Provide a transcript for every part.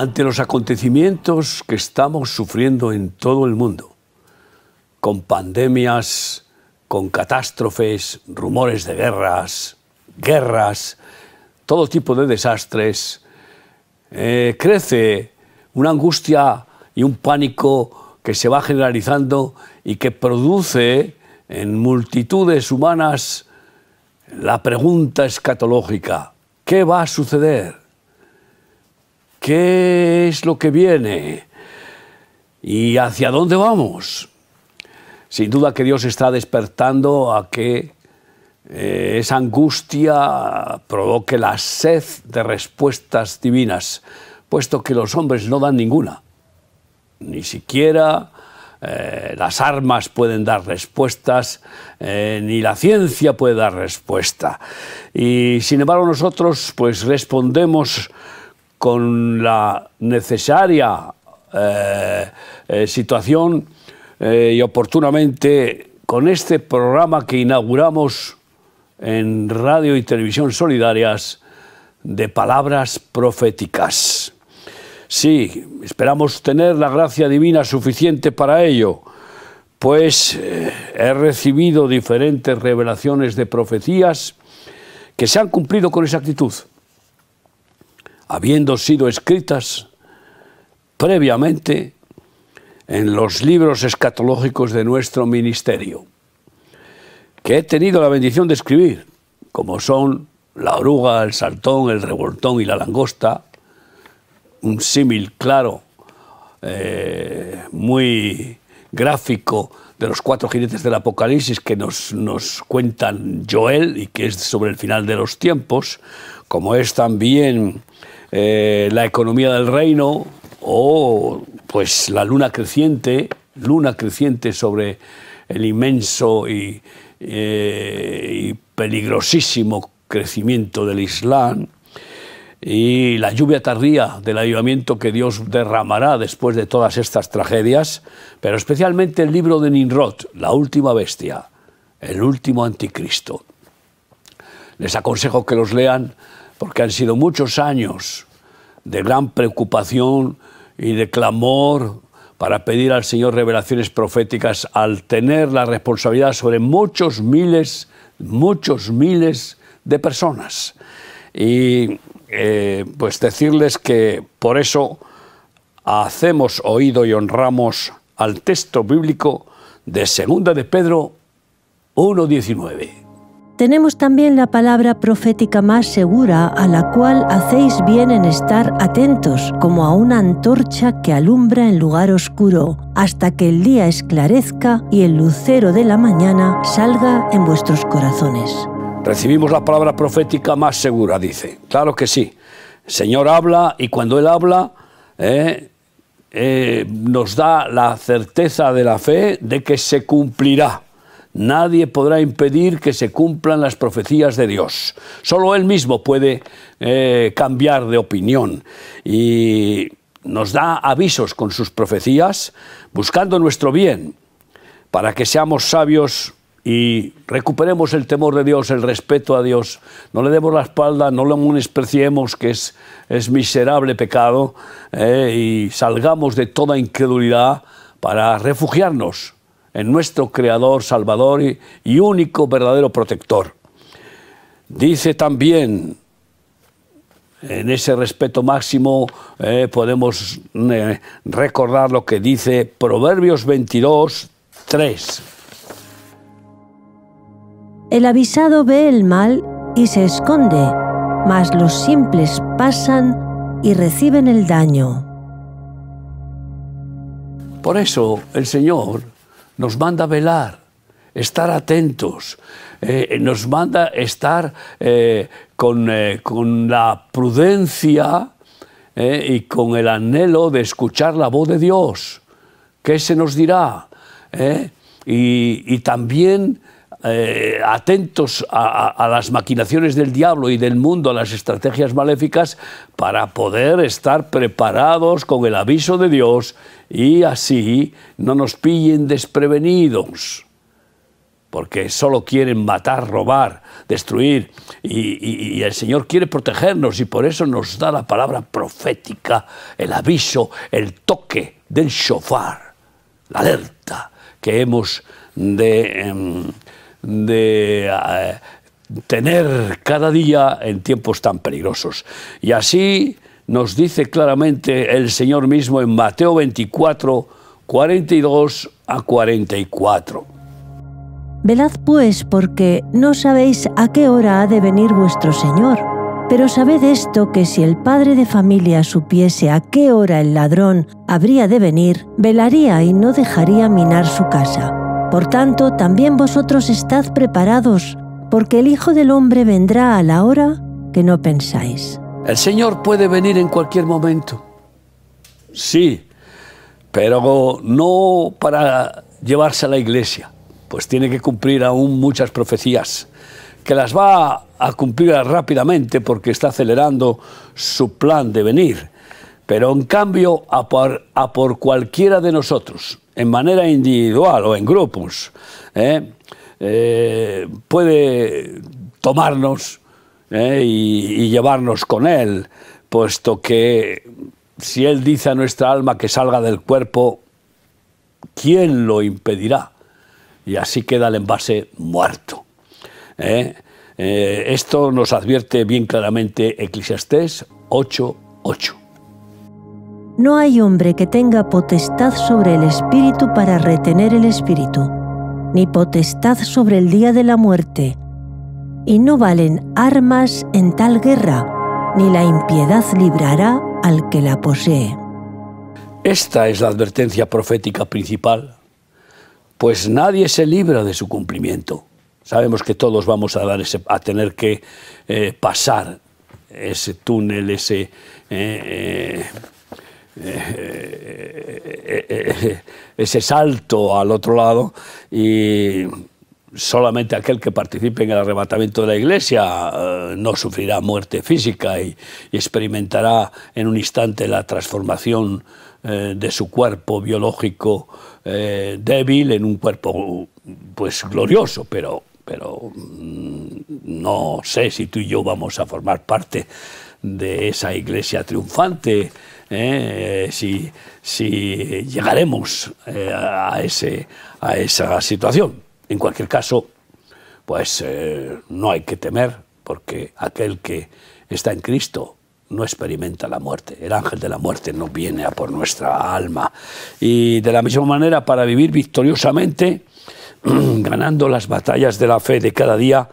Ante los acontecimientos que estamos sufriendo en todo el mundo, con pandemias, con catástrofes, rumores de guerras, guerras, todo tipo de desastres, eh, crece una angustia y un pánico que se va generalizando y que produce en multitudes humanas la pregunta escatológica, ¿qué va a suceder? ¿Qué es lo que viene? ¿Y hacia dónde vamos? Sin duda que Dios está despertando a que eh, esa angustia provoque la sed de respuestas divinas, puesto que los hombres no dan ninguna, ni siquiera eh, las armas pueden dar respuestas, eh, ni la ciencia puede dar respuesta. Y sin embargo nosotros pues respondemos con la necesaria eh, situación y oportunamente con este programa que inauguramos en radio y televisión solidarias de palabras proféticas. Sí, esperamos tener la gracia divina suficiente para ello, pues eh, he recibido diferentes revelaciones de profecías que se han cumplido con exactitud, habiendo sido escritas previamente en los libros escatológicos de nuestro ministerio, que he tenido la bendición de escribir, como son la oruga, el saltón, el revoltón y la langosta, un símil claro, eh, muy gráfico de los cuatro jinetes del Apocalipsis que nos, nos, cuentan Joel y que es sobre el final de los tiempos, como es también eh, la economía del reino o pues la luna creciente, luna creciente sobre el inmenso y, eh, y peligrosísimo crecimiento del Islam y la lluvia tardía del avivamiento que Dios derramará después de todas estas tragedias, pero especialmente el libro de Ninrod, la última bestia, el último anticristo. Les aconsejo que los lean porque han sido muchos años de gran preocupación y de clamor para pedir al Señor revelaciones proféticas al tener la responsabilidad sobre muchos miles, muchos miles de personas. Y eh, pues decirles que por eso hacemos oído y honramos al texto bíblico de Segunda de Pedro 1.19. Tenemos también la palabra profética más segura a la cual hacéis bien en estar atentos, como a una antorcha que alumbra en lugar oscuro, hasta que el día esclarezca y el lucero de la mañana salga en vuestros corazones. Recibimos la palabra profética más segura, dice. Claro que sí. El Señor habla y cuando Él habla eh, eh, nos da la certeza de la fe de que se cumplirá. Nadie podrá impedir que se cumplan las profecías de Dios. Solo Él mismo puede eh, cambiar de opinión y nos da avisos con sus profecías buscando nuestro bien para que seamos sabios y recuperemos el temor de Dios, el respeto a Dios. No le demos la espalda, no lo despreciemos, que es, es miserable pecado, eh, y salgamos de toda incredulidad para refugiarnos en nuestro Creador, Salvador y, único verdadero protector. Dice también, en ese respeto máximo, eh, podemos eh, recordar lo que dice Proverbios 22, 3 el avisado ve el mal y se esconde, mas los simples pasan y reciben el daño. Por eso el Señor nos manda velar, estar atentos, eh, nos manda estar eh, con, eh, con, la prudencia y con el anhelo de escuchar la voz de Dios. ¿Qué se nos dirá? Y, y también eh, atentos a, las maquinaciones del diablo y del mundo, a las estrategias maléficas, para poder estar preparados con el aviso de Dios y así no nos pillen desprevenidos. porque solo quieren matar, robar, destruir, y, el Señor quiere protegernos y por eso nos da la palabra profética, el aviso, el toque del shofar, la alerta que hemos de, em, eh, tener cada día en tiempos tan peligrosos. Y así nos dice claramente el Señor mismo en Mateo 24, 42 a 44. Velad pues, porque no sabéis a qué hora ha de venir vuestro Señor. Pero sabed esto, que si el padre de familia supiese a qué hora el ladrón habría de venir, velaría y no dejaría minar su casa. Por tanto, también vosotros estad preparados, porque el Hijo del Hombre vendrá a la hora que no pensáis. El Señor puede venir en cualquier momento. Sí, pero no para llevarse a la iglesia pues tiene que cumplir aún muchas profecías, que las va a cumplir rápidamente porque está acelerando su plan de venir. Pero en cambio, a por, a por cualquiera de nosotros, en manera individual o en grupos, ¿eh? Eh, puede tomarnos ¿eh? y, llevarnos con Él, puesto que si Él dice a nuestra alma que salga del cuerpo, ¿quién lo impedirá? y así queda el envase muerto. Esto nos advierte bien claramente Eclesiastés 8:8. No hay hombre que tenga potestad sobre el espíritu para retener el espíritu, ni potestad sobre el día de la muerte, y no valen armas en tal guerra, ni la impiedad librará al que la posee. Esta es la advertencia profética principal pues nadie se libra de su cumplimiento. Sabemos que todos vamos a, tener que eh, pasar ese túnel, ese, eh, eh, ese salto al otro lado y solamente aquel que participe en el arrebatamiento de la iglesia no sufrirá muerte física y, experimentará en un instante la transformación de su cuerpo biológico eh, débil en un cuerpo pues glorioso, pero, pero mm, no sé si tú y yo vamos a formar parte de esa iglesia triunfante, eh, si, si, llegaremos eh, a esa situación. En cualquier caso, pues no hay que temer, porque aquel que está en Cristo no experimenta la muerte. El ángel de la muerte no viene a por nuestra alma. Y de la misma manera, para vivir victoriosamente, ganando las batallas de la fe de cada día,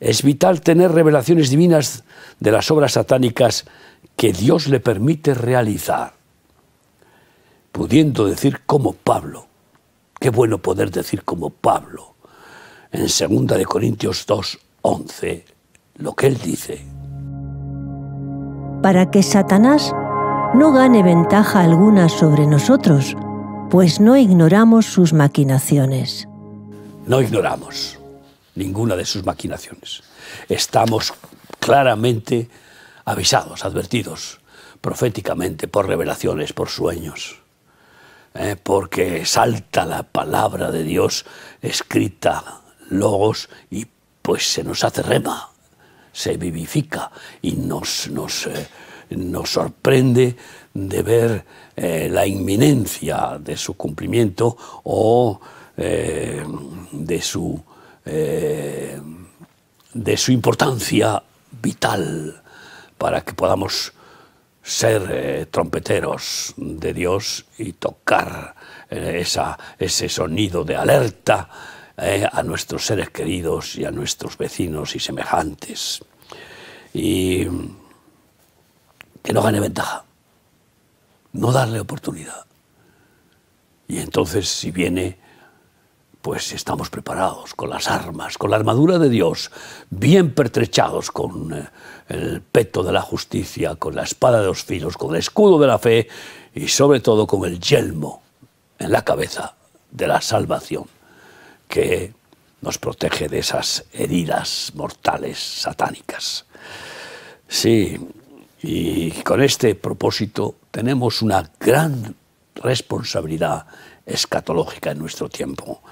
es vital tener revelaciones divinas de las obras satánicas que Dios le permite realizar. Pudiendo decir como Pablo, qué bueno poder decir como Pablo, en 2 de Corintios 2, 11, lo que él dice para que Satanás no gane ventaja alguna sobre nosotros, pues no ignoramos sus maquinaciones. No ignoramos ninguna de sus maquinaciones. Estamos claramente avisados, advertidos, proféticamente, por revelaciones, por sueños, ¿eh? porque salta la palabra de Dios escrita, logos, y pues se nos hace rema se vivifica y nos, nos, eh, nos sorprende de ver eh, la inminencia de su cumplimiento o de, su, de su importancia vital para que podamos ser trompeteros de Dios y tocar esa, ese sonido de alerta eh, a nuestros seres queridos y a nuestros vecinos y semejantes. Y que no gane ventaja, no darle oportunidad. Y entonces si viene, pues estamos preparados con las armas, con la armadura de Dios, bien pertrechados con eh, el peto de la justicia, con la espada de los filos, con el escudo de la fe y sobre todo con el yelmo en la cabeza de la salvación que nos protege de esas heridas mortales satánicas. Sí, y con este propósito tenemos una gran responsabilidad escatológica en nuestro tiempo.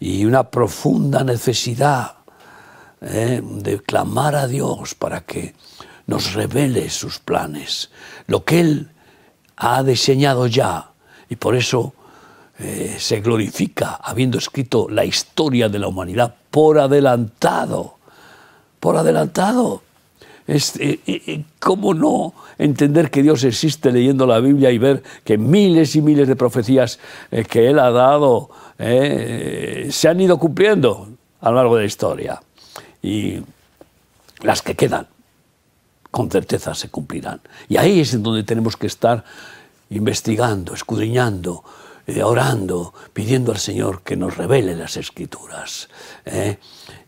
y una profunda necesidad ¿eh? de clamar a Dios para que nos revele sus planes, lo que Él ha diseñado ya, y por eso eh, se glorifica habiendo escrito la historia de la humanidad por adelantado, por adelantado. Eh, ¿Cómo no entender que Dios existe leyendo la Biblia y ver que miles y miles de profecías que Él ha dado se han ido cumpliendo a lo largo de la historia? y las que quedan con certeza se cumplirán. Y ahí es en donde tenemos que estar investigando, escudriñando, eh, orando, pidiendo al Señor que nos revele las escrituras ¿eh?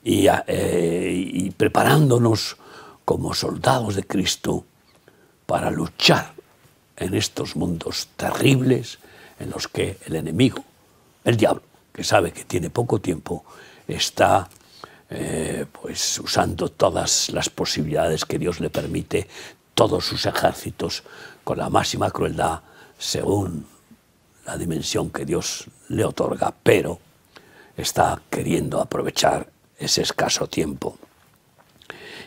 Eh, y, preparándonos como soldados de Cristo para luchar en estos mundos terribles en los que el enemigo, el diablo, que sabe que tiene poco tiempo, está eh, pues usando todas las posibilidades que Dios le permite, todos sus ejércitos, con la máxima crueldad, según la dimensión que Dios le otorga, pero está queriendo aprovechar ese escaso tiempo.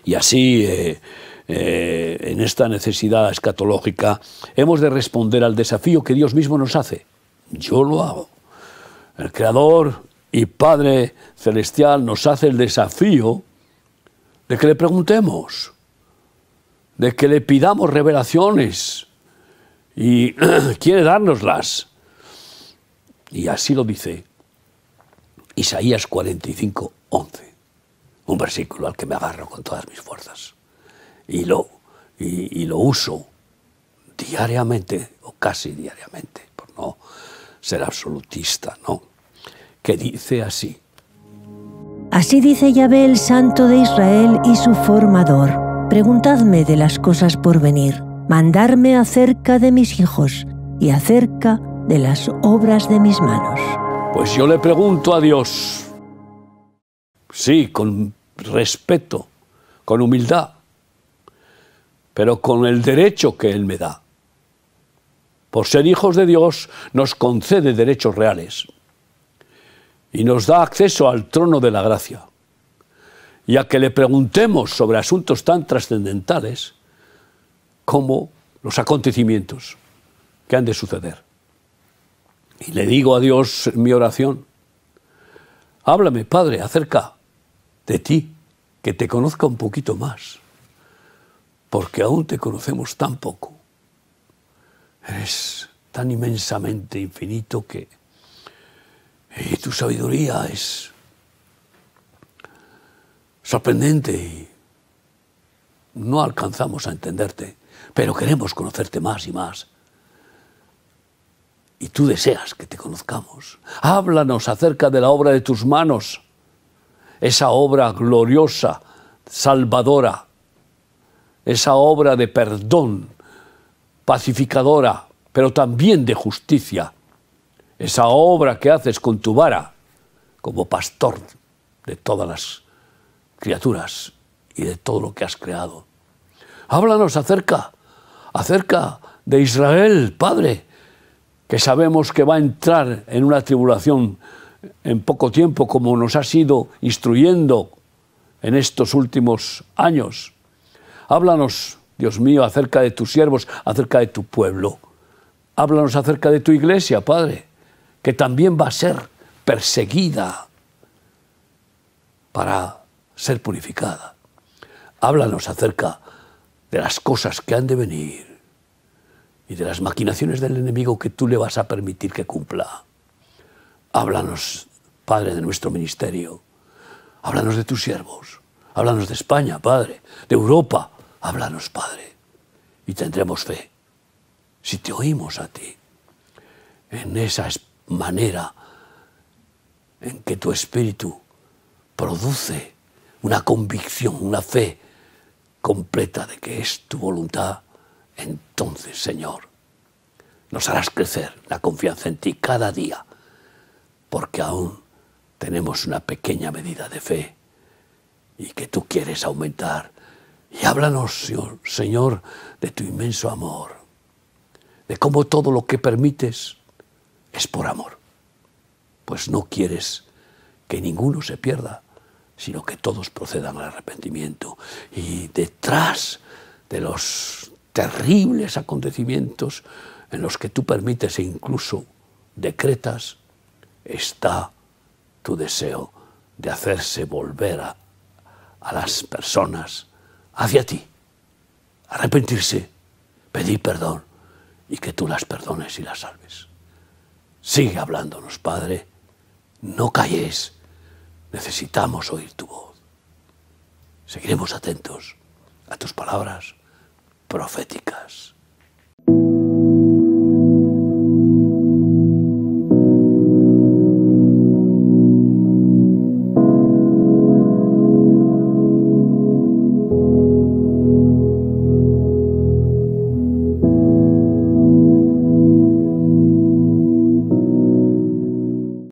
Y así, eh, eh, en esta necesidad escatológica, hemos de responder al desafío que Dios mismo nos hace. Yo lo hago. El Creador y Padre Celestial nos hace el desafío de que le preguntemos, de que le pidamos revelaciones y quiere dárnoslas. Y así lo dice Isaías 45, 11, un versículo al que me agarro con todas mis fuerzas y lo, y, y lo uso diariamente o casi diariamente, por no ser absolutista, ¿no? que dice así. Así dice Yahvé el Santo de Israel y su formador. Preguntadme de las cosas por venir, mandarme acerca de mis hijos y acerca de las obras de mis manos. Pues yo le pregunto a Dios, sí, con respeto, con humildad, pero con el derecho que Él me da. Por ser hijos de Dios nos concede derechos reales y nos da acceso al trono de la gracia. Y a que le preguntemos sobre asuntos tan trascendentales como los acontecimientos que han de suceder. Y le digo a Dios en mi oración, háblame, Padre, acerca de ti, que te conozca un poquito más, porque aún te conocemos tan poco. Eres tan inmensamente infinito que tu sabiduría es sorprendente y no alcanzamos a entenderte, pero queremos conocerte más y más. Y tú deseas que te conozcamos. Háblanos acerca de la obra de tus manos, esa obra gloriosa, salvadora, esa obra de perdón, pacificadora, pero también de justicia esa obra que haces con tu vara como pastor de todas las criaturas y de todo lo que has creado. Háblanos acerca, acerca de Israel, Padre, que sabemos que va a entrar en una tribulación en poco tiempo, como nos has ido instruyendo en estos últimos años. Háblanos, Dios mío, acerca de tus siervos, acerca de tu pueblo. Háblanos acerca de tu iglesia, Padre que también va a ser perseguida para ser purificada. Háblanos acerca de las cosas que han de venir y de las maquinaciones del enemigo que tú le vas a permitir que cumpla. Háblanos, Padre, de nuestro ministerio. Háblanos de tus siervos. Háblanos de España, Padre, de Europa. Háblanos, Padre. Y tendremos fe si te oímos a ti en esa manera en que tu espíritu produce una convicción, una fe completa de que es tu voluntad, entonces, Señor, nos harás crecer la confianza en ti cada día, porque aún tenemos una pequeña medida de fe y que tú quieres aumentar. Y háblanos, Señor, de tu inmenso amor, de cómo todo lo que permites es por amor, pues no quieres que ninguno se pierda, sino que todos procedan al arrepentimiento. Y detrás de los terribles acontecimientos en los que tú permites e incluso decretas, está tu deseo de hacerse volver a, a las personas hacia ti, arrepentirse, pedir perdón y que tú las perdones y las salves. Sigue hablándonos, Padre, no calles, necesitamos oír tu voz. Seguiremos atentos a tus palabras proféticas.